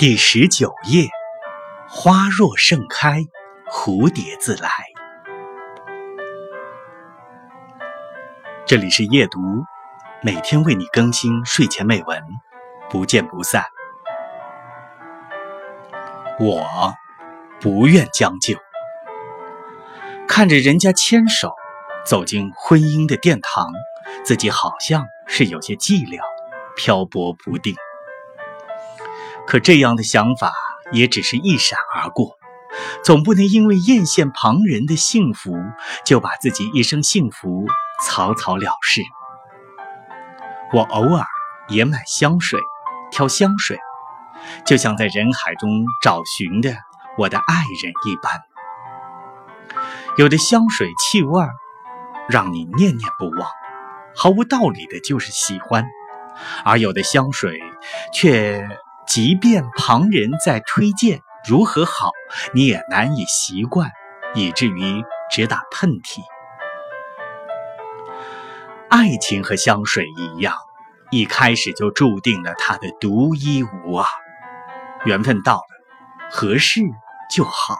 第十九页，花若盛开，蝴蝶自来。这里是夜读，每天为你更新睡前美文，不见不散。我不愿将就，看着人家牵手走进婚姻的殿堂，自己好像是有些寂寥，漂泊不定。可这样的想法也只是一闪而过，总不能因为艳羡旁人的幸福，就把自己一生幸福草草了事。我偶尔也买香水，挑香水，就像在人海中找寻的我的爱人一般。有的香水气味让你念念不忘，毫无道理的就是喜欢；而有的香水却……即便旁人在推荐如何好，你也难以习惯，以至于直打喷嚏。爱情和香水一样，一开始就注定了它的独一无二。缘分到了，合适就好。